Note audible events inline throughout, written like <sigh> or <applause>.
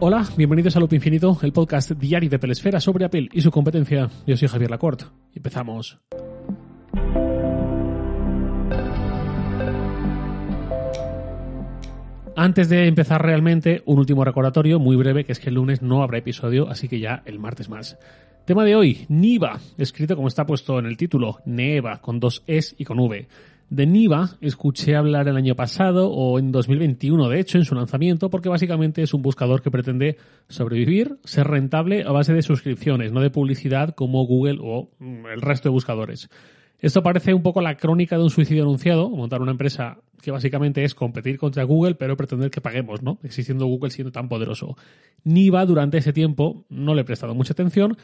Hola, bienvenidos a Loop Infinito, el podcast diario de Pelesfera sobre Apple y su competencia. Yo soy Javier Lacorte. Empezamos. Antes de empezar realmente, un último recordatorio muy breve, que es que el lunes no habrá episodio, así que ya el martes más. Tema de hoy, Niva, escrito como está puesto en el título, Neva, con dos Es y con V. De Niva escuché hablar el año pasado o en 2021, de hecho, en su lanzamiento, porque básicamente es un buscador que pretende sobrevivir, ser rentable a base de suscripciones, no de publicidad como Google o mm, el resto de buscadores. Esto parece un poco la crónica de un suicidio anunciado, montar una empresa que básicamente es competir contra Google, pero pretender que paguemos, ¿no? Existiendo Google siendo tan poderoso. Niva durante ese tiempo no le he prestado mucha atención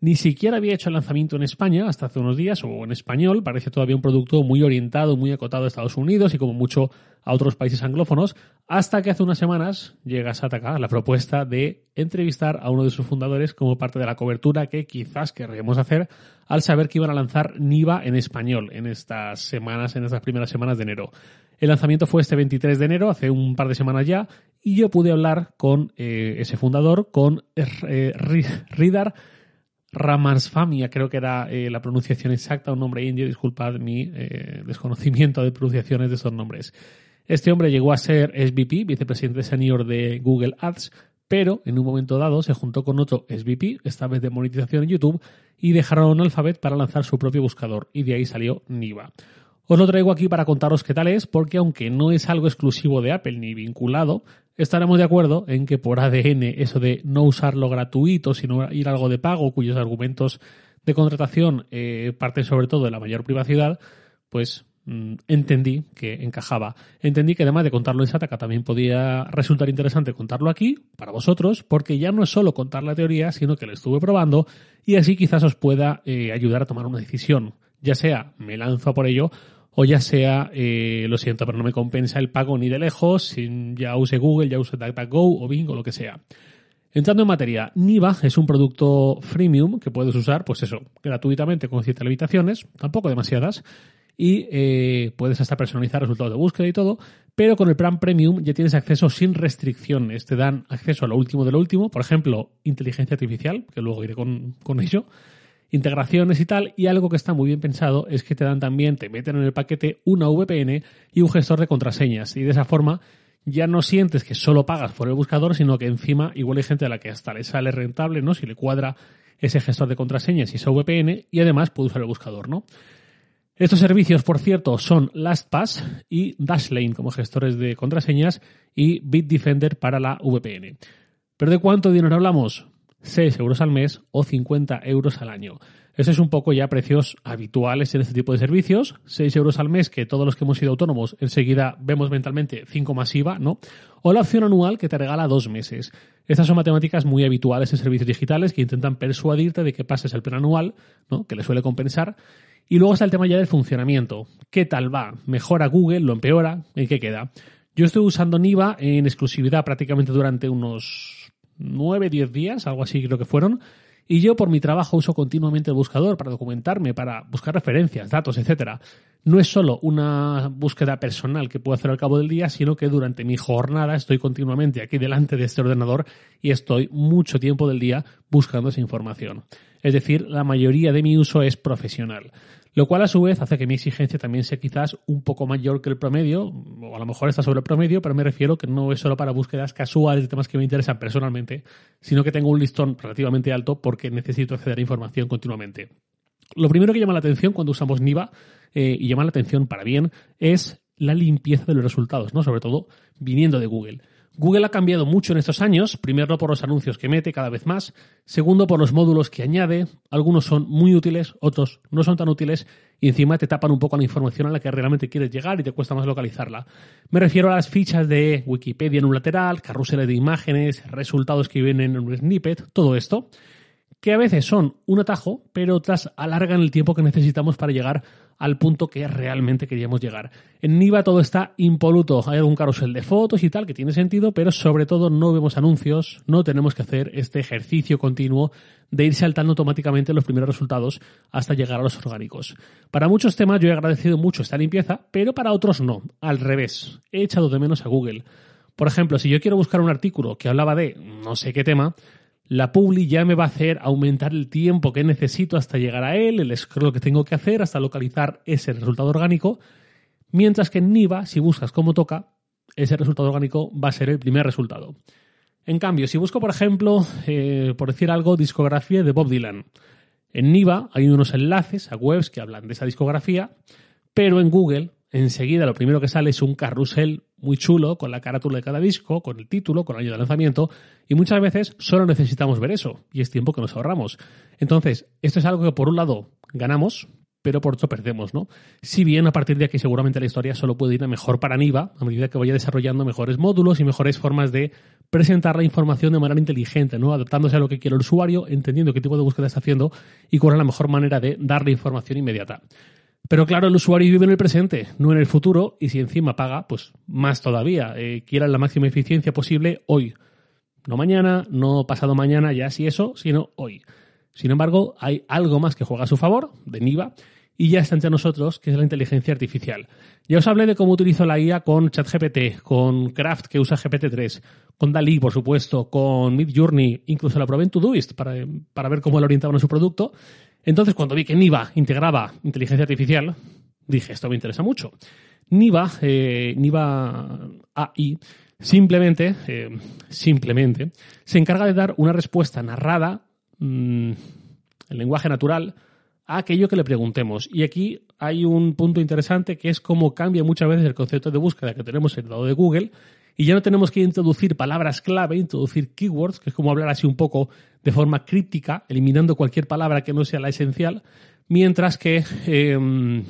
ni siquiera había hecho el lanzamiento en España hasta hace unos días, o en español. Parece todavía un producto muy orientado, muy acotado a Estados Unidos y como mucho a otros países anglófonos, hasta que hace unas semanas llega Sataka la propuesta de entrevistar a uno de sus fundadores como parte de la cobertura que quizás querríamos hacer al saber que iban a lanzar Niva en español en estas semanas, en estas primeras semanas de enero. El lanzamiento fue este 23 de enero, hace un par de semanas ya, y yo pude hablar con eh, ese fundador, con eh, Ridar Ramansfamia, creo que era eh, la pronunciación exacta, un nombre indio, disculpad mi eh, desconocimiento de pronunciaciones de esos nombres. Este hombre llegó a ser SVP, vicepresidente senior de Google Ads, pero en un momento dado se juntó con otro SVP, esta vez de monetización en YouTube, y dejaron Alphabet para lanzar su propio buscador, y de ahí salió Niva. Os lo traigo aquí para contaros qué tal es, porque aunque no es algo exclusivo de Apple ni vinculado, estaremos de acuerdo en que por ADN eso de no usarlo gratuito, sino ir algo de pago, cuyos argumentos de contratación eh, parten sobre todo de la mayor privacidad, pues mm, entendí que encajaba. Entendí que además de contarlo en Sataka también podía resultar interesante contarlo aquí, para vosotros, porque ya no es solo contar la teoría, sino que lo estuve probando y así quizás os pueda eh, ayudar a tomar una decisión. Ya sea me lanzo por ello o ya sea, eh, lo siento, pero no me compensa el pago ni de lejos, sin ya use Google, ya use DuckDuckGo o Bing o lo que sea. Entrando en materia, Niva es un producto freemium que puedes usar, pues eso, gratuitamente con ciertas limitaciones, tampoco demasiadas, y eh, puedes hasta personalizar resultados de búsqueda y todo, pero con el plan premium ya tienes acceso sin restricciones, te dan acceso a lo último de lo último, por ejemplo, inteligencia artificial, que luego iré con, con ello, integraciones y tal, y algo que está muy bien pensado es que te dan también, te meten en el paquete una VPN y un gestor de contraseñas, y de esa forma ya no sientes que solo pagas por el buscador, sino que encima igual hay gente a la que hasta le sale rentable, ¿no? Si le cuadra ese gestor de contraseñas y esa VPN, y además puede usar el buscador, ¿no? Estos servicios, por cierto, son LastPass y Dashlane como gestores de contraseñas y Bitdefender para la VPN. ¿Pero de cuánto dinero hablamos? 6 euros al mes o 50 euros al año. Esos es un poco ya precios habituales en este tipo de servicios. 6 euros al mes que todos los que hemos sido autónomos enseguida vemos mentalmente 5 masiva, ¿no? O la opción anual que te regala dos meses. Estas son matemáticas muy habituales en servicios digitales que intentan persuadirte de que pases el plan anual, ¿no? Que le suele compensar. Y luego está el tema ya del funcionamiento. ¿Qué tal va? ¿Mejora Google? ¿Lo empeora? ¿En qué queda? Yo estoy usando Niva en exclusividad prácticamente durante unos 9, 10 días, algo así creo que fueron. Y yo por mi trabajo uso continuamente el buscador para documentarme, para buscar referencias, datos, etcétera. No es solo una búsqueda personal que puedo hacer al cabo del día, sino que durante mi jornada estoy continuamente aquí delante de este ordenador y estoy mucho tiempo del día buscando esa información. Es decir, la mayoría de mi uso es profesional. Lo cual a su vez hace que mi exigencia también sea quizás un poco mayor que el promedio, o a lo mejor está sobre el promedio, pero me refiero que no es solo para búsquedas casuales de temas que me interesan personalmente, sino que tengo un listón relativamente alto porque necesito acceder a información continuamente. Lo primero que llama la atención cuando usamos Niva, eh, y llama la atención para bien, es la limpieza de los resultados, ¿no? Sobre todo viniendo de Google. Google ha cambiado mucho en estos años, primero por los anuncios que mete cada vez más, segundo por los módulos que añade, algunos son muy útiles, otros no son tan útiles. Y encima te tapan un poco la información a la que realmente quieres llegar y te cuesta más localizarla. Me refiero a las fichas de Wikipedia en un lateral, carruseles de imágenes, resultados que vienen en un snippet, todo esto, que a veces son un atajo, pero otras alargan el tiempo que necesitamos para llegar al punto que realmente queríamos llegar. En Niva todo está impoluto, hay algún carrusel de fotos y tal que tiene sentido, pero sobre todo no vemos anuncios, no tenemos que hacer este ejercicio continuo de ir saltando automáticamente los primeros resultados hasta llegar a los orgánicos. Para muchos temas yo he agradecido mucho esta limpieza, pero para otros no, al revés. He echado de menos a Google. Por ejemplo, si yo quiero buscar un artículo que hablaba de no sé qué tema, la Publi ya me va a hacer aumentar el tiempo que necesito hasta llegar a él, el scroll que tengo que hacer hasta localizar ese resultado orgánico, mientras que en Niva, si buscas como toca, ese resultado orgánico va a ser el primer resultado. En cambio, si busco, por ejemplo, eh, por decir algo, discografía de Bob Dylan, en Niva hay unos enlaces a webs que hablan de esa discografía, pero en Google enseguida lo primero que sale es un carrusel muy chulo con la carátula de cada disco, con el título, con el año de lanzamiento, y muchas veces solo necesitamos ver eso, y es tiempo que nos ahorramos. Entonces, esto es algo que por un lado ganamos, pero por otro perdemos, ¿no? Si bien a partir de aquí seguramente la historia solo puede ir a mejor para Niva, a medida que vaya desarrollando mejores módulos y mejores formas de presentar la información de manera inteligente, ¿no? Adaptándose a lo que quiere el usuario, entendiendo qué tipo de búsqueda está haciendo y cuál es la mejor manera de darle información inmediata. Pero claro, el usuario vive en el presente, no en el futuro, y si encima paga, pues más todavía. Eh, la máxima eficiencia posible hoy. No mañana, no pasado mañana, ya si eso, sino hoy. Sin embargo, hay algo más que juega a su favor, de Niva, y ya está entre nosotros, que es la inteligencia artificial. Ya os hablé de cómo utilizo la IA con ChatGPT, con Craft, que usa GPT-3, con Dalí, por supuesto, con Midjourney, incluso la probé en Todoist para, para ver cómo lo orientaban a su producto. Entonces, cuando vi que Niva integraba inteligencia artificial, dije, esto me interesa mucho. Niva, eh, Niva AI, simplemente, eh, simplemente, se encarga de dar una respuesta narrada mm, en lenguaje natural a aquello que le preguntemos. Y aquí hay un punto interesante que es cómo cambia muchas veces el concepto de búsqueda que tenemos en el lado de Google y ya no tenemos que introducir palabras clave, introducir keywords, que es como hablar así un poco de forma críptica, eliminando cualquier palabra que no sea la esencial, mientras que em,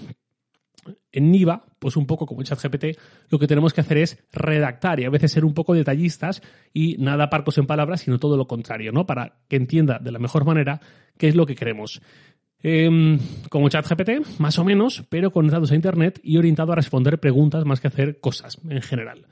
en Niva, pues un poco como ChatGPT, lo que tenemos que hacer es redactar y a veces ser un poco detallistas y nada parcos en palabras, sino todo lo contrario, ¿no? Para que entienda de la mejor manera qué es lo que queremos. Eh, como ChatGPT, más o menos, pero conectados a Internet y orientado a responder preguntas más que hacer cosas en general.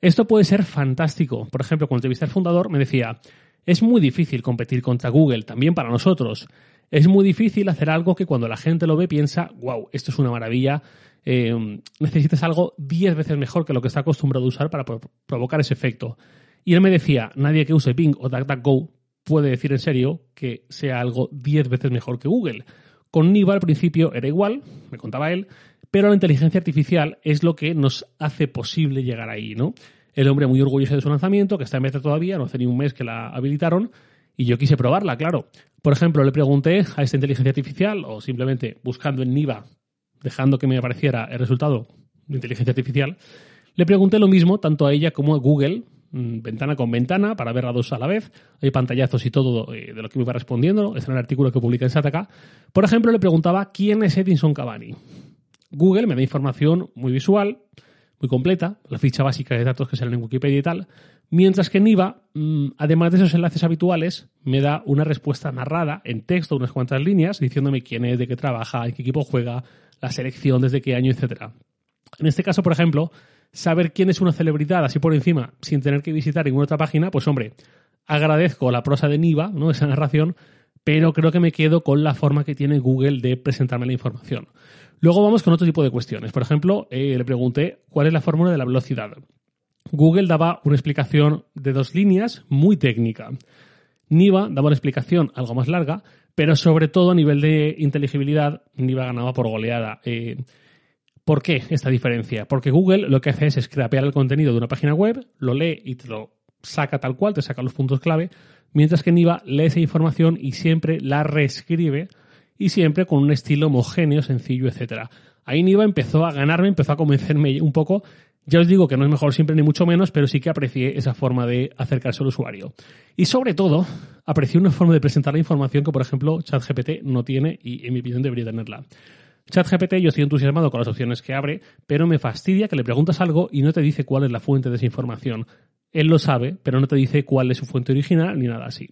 Esto puede ser fantástico. Por ejemplo, cuando entrevisté al fundador me decía, es muy difícil competir contra Google, también para nosotros. Es muy difícil hacer algo que cuando la gente lo ve piensa, wow, esto es una maravilla, eh, necesitas algo 10 veces mejor que lo que está acostumbrado a usar para provocar ese efecto. Y él me decía, nadie que use Bing o DuckDuckGo puede decir en serio que sea algo 10 veces mejor que Google. Con Niva al principio era igual, me contaba él, pero la inteligencia artificial es lo que nos hace posible llegar ahí, ¿no? El hombre muy orgulloso de su lanzamiento, que está en beta todavía, no hace ni un mes que la habilitaron, y yo quise probarla, claro. Por ejemplo, le pregunté a esta inteligencia artificial, o simplemente buscando en Niva, dejando que me apareciera el resultado de inteligencia artificial, le pregunté lo mismo tanto a ella como a Google, mm, ventana con ventana, para ver a dos a la vez. Hay pantallazos y todo eh, de lo que me iba respondiendo. Es en el artículo que publica en Sataka. Por ejemplo, le preguntaba quién es Edinson Cavani. Google me da información muy visual, muy completa, la ficha básica de datos que salen en Wikipedia y tal, mientras que Niva, mm, además de esos enlaces habituales, me da una respuesta narrada en texto, unas cuantas líneas, diciéndome quién es, de qué trabaja, en qué equipo juega, la selección, desde qué año, etc. En este caso, por ejemplo, saber quién es una celebridad así por encima, sin tener que visitar ninguna otra página, pues hombre, agradezco la prosa de Niva, ¿no? <laughs> esa narración, pero creo que me quedo con la forma que tiene Google de presentarme la información. Luego vamos con otro tipo de cuestiones. Por ejemplo, eh, le pregunté cuál es la fórmula de la velocidad. Google daba una explicación de dos líneas muy técnica. Niva daba una explicación algo más larga, pero sobre todo a nivel de inteligibilidad, Niva ganaba por goleada. Eh, ¿Por qué esta diferencia? Porque Google lo que hace es scrapear el contenido de una página web, lo lee y te lo saca tal cual, te saca los puntos clave, mientras que Niva lee esa información y siempre la reescribe y siempre con un estilo homogéneo, sencillo, etcétera. Ahí Niva empezó a ganarme, empezó a convencerme un poco. Ya os digo que no es mejor siempre ni mucho menos, pero sí que aprecié esa forma de acercarse al usuario. Y sobre todo, aprecié una forma de presentar la información que, por ejemplo, ChatGPT no tiene y en mi opinión debería tenerla. ChatGPT yo estoy entusiasmado con las opciones que abre, pero me fastidia que le preguntas algo y no te dice cuál es la fuente de esa información. Él lo sabe, pero no te dice cuál es su fuente original ni nada así.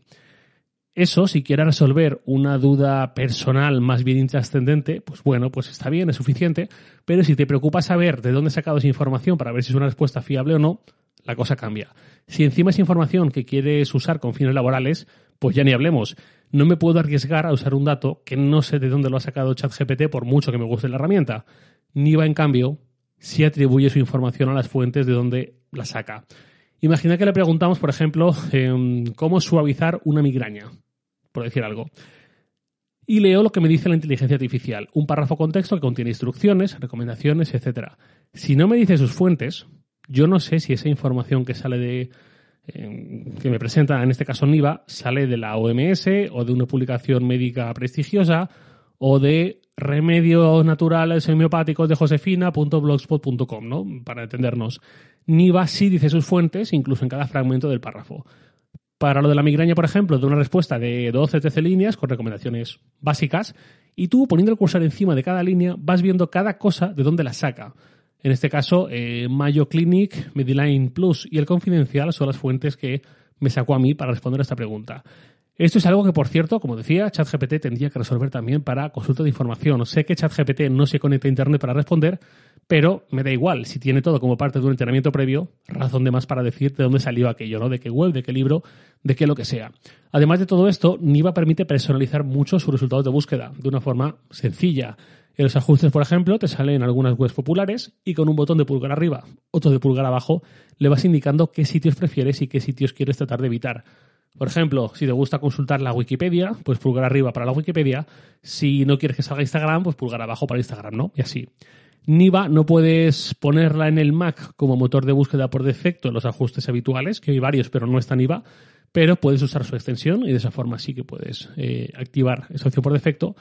Eso, si quieres resolver una duda personal más bien intrascendente, pues bueno, pues está bien, es suficiente. Pero si te preocupa saber de dónde he sacado esa información para ver si es una respuesta fiable o no, la cosa cambia. Si encima es información que quieres usar con fines laborales, pues ya ni hablemos. No me puedo arriesgar a usar un dato que no sé de dónde lo ha sacado ChatGPT por mucho que me guste la herramienta. Niva, en cambio, sí atribuye su información a las fuentes de donde la saca. Imagina que le preguntamos, por ejemplo, em, cómo suavizar una migraña, por decir algo. Y leo lo que me dice la inteligencia artificial, un párrafo con texto que contiene instrucciones, recomendaciones, etc. Si no me dice sus fuentes, yo no sé si esa información que sale de, em, que me presenta, en este caso NIVA, sale de la OMS o de una publicación médica prestigiosa o de remedios naturales homeopáticos de josefina.blogspot.com, ¿no? Para entendernos. Niva sí dice sus fuentes, incluso en cada fragmento del párrafo. Para lo de la migraña, por ejemplo, de una respuesta de 12-13 líneas con recomendaciones básicas, y tú, poniendo el cursor encima de cada línea, vas viendo cada cosa de dónde la saca. En este caso, eh, Mayo Clinic, Mediline Plus y el Confidencial son las fuentes que me sacó a mí para responder a esta pregunta. Esto es algo que, por cierto, como decía, ChatGPT tendría que resolver también para consulta de información. Sé que ChatGPT no se conecta a Internet para responder, pero me da igual. Si tiene todo como parte de un entrenamiento previo, razón de más para decir de dónde salió aquello, ¿no? De qué web, de qué libro, de qué lo que sea. Además de todo esto, Niva permite personalizar mucho sus resultados de búsqueda de una forma sencilla. En los ajustes, por ejemplo, te salen algunas webs populares y con un botón de pulgar arriba, otro de pulgar abajo, le vas indicando qué sitios prefieres y qué sitios quieres tratar de evitar. Por ejemplo, si te gusta consultar la Wikipedia, pues pulgar arriba para la Wikipedia. Si no quieres que salga Instagram, pues pulgar abajo para Instagram, ¿no? Y así. Niva no puedes ponerla en el Mac como motor de búsqueda por defecto en los ajustes habituales, que hay varios, pero no está Niva, pero puedes usar su extensión y de esa forma sí que puedes eh, activar esa opción por defecto,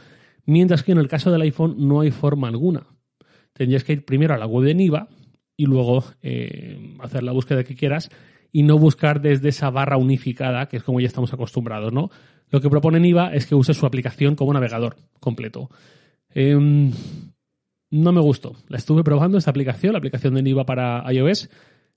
mientras que en el caso del iPhone no hay forma alguna. Tendrías que ir primero a la web de Niva y luego eh, hacer la búsqueda que quieras y no buscar desde esa barra unificada, que es como ya estamos acostumbrados, ¿no? Lo que propone Niva es que use su aplicación como navegador completo. Em, no me gustó. La estuve probando esta aplicación, la aplicación de Niva para iOS.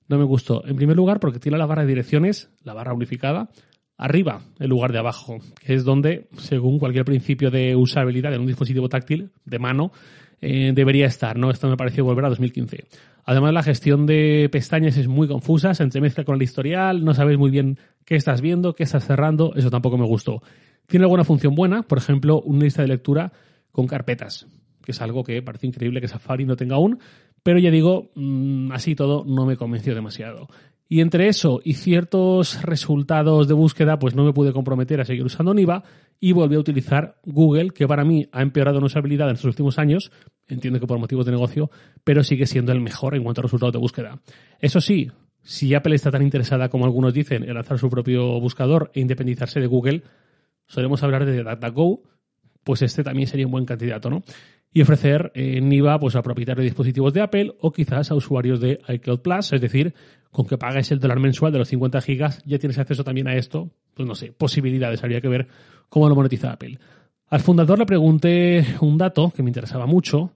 No me gustó. En primer lugar, porque tiene la barra de direcciones, la barra unificada, arriba en lugar de abajo, que es donde, según cualquier principio de usabilidad en un dispositivo táctil de mano, eh, debería estar, ¿no? Esto me pareció volver a 2015. Además, la gestión de pestañas es muy confusa, se entremezcla con el historial, no sabes muy bien qué estás viendo, qué estás cerrando, eso tampoco me gustó. Tiene alguna función buena, por ejemplo, una lista de lectura con carpetas, que es algo que parece increíble que Safari no tenga aún, pero ya digo, mm, así todo no me convenció demasiado. Y entre eso y ciertos resultados de búsqueda, pues no me pude comprometer a seguir usando Niva y volví a utilizar Google, que para mí ha empeorado en usabilidad en estos últimos años, entiendo que por motivos de negocio, pero sigue siendo el mejor en cuanto a resultados de búsqueda. Eso sí, si Apple está tan interesada como algunos dicen en lanzar su propio buscador e independizarse de Google, solemos hablar de DuckDuckGo, pues este también sería un buen candidato, ¿no? Y ofrecer eh, NIVA pues, a propietarios de dispositivos de Apple o quizás a usuarios de iCloud Plus, es decir, con que pagues el dólar mensual de los 50 gigas ya tienes acceso también a esto, pues no sé, posibilidades, habría que ver cómo lo monetiza Apple. Al fundador le pregunté un dato que me interesaba mucho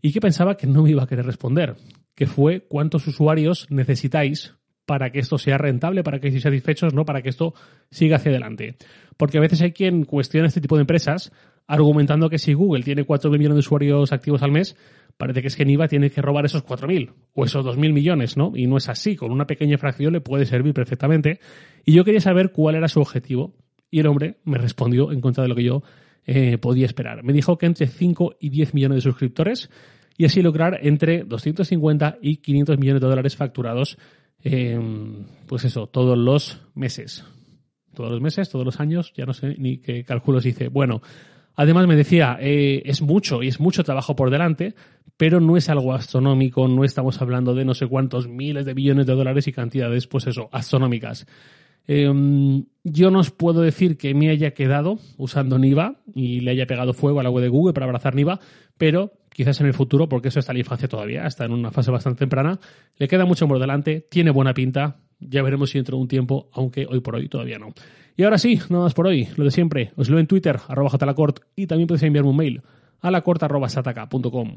y que pensaba que no me iba a querer responder, que fue cuántos usuarios necesitáis para que esto sea rentable, para que estéis satisfechos, no para que esto siga hacia adelante. Porque a veces hay quien cuestiona este tipo de empresas argumentando que si Google tiene 4 millones de usuarios activos al mes, parece que es que Niva tiene que robar esos 4.000 o esos 2.000 millones, ¿no? Y no es así, con una pequeña fracción le puede servir perfectamente. Y yo quería saber cuál era su objetivo. Y el hombre me respondió en contra de lo que yo eh, podía esperar. Me dijo que entre 5 y 10 millones de suscriptores y así lograr entre 250 y 500 millones de dólares facturados, pues eso, todos los meses. Todos los meses, todos los años, ya no sé ni qué cálculos hice. Bueno, Además me decía, eh, es mucho y es mucho trabajo por delante, pero no es algo astronómico, no estamos hablando de no sé cuántos miles de billones de dólares y cantidades, pues eso, astronómicas. Em, yo no os puedo decir que me haya quedado usando Niva y le haya pegado fuego a la web de Google para abrazar Niva, pero quizás en el futuro, porque eso está en la infancia todavía, está en una fase bastante temprana, le queda mucho por delante, tiene buena pinta, ya veremos si dentro de un tiempo, aunque hoy por hoy todavía no. Y ahora sí, nada más por hoy, lo de siempre. Os leo en Twitter, arroba jlacort, y también podéis enviarme un mail a lacort.sataka.com.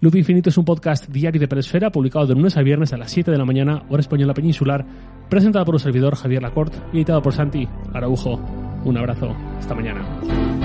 Loop Infinito es un podcast diario de Peresfera publicado de lunes a viernes a las 7 de la mañana, hora española peninsular, presentado por un servidor Javier Lacort y editado por Santi Araujo. Un abrazo, hasta mañana.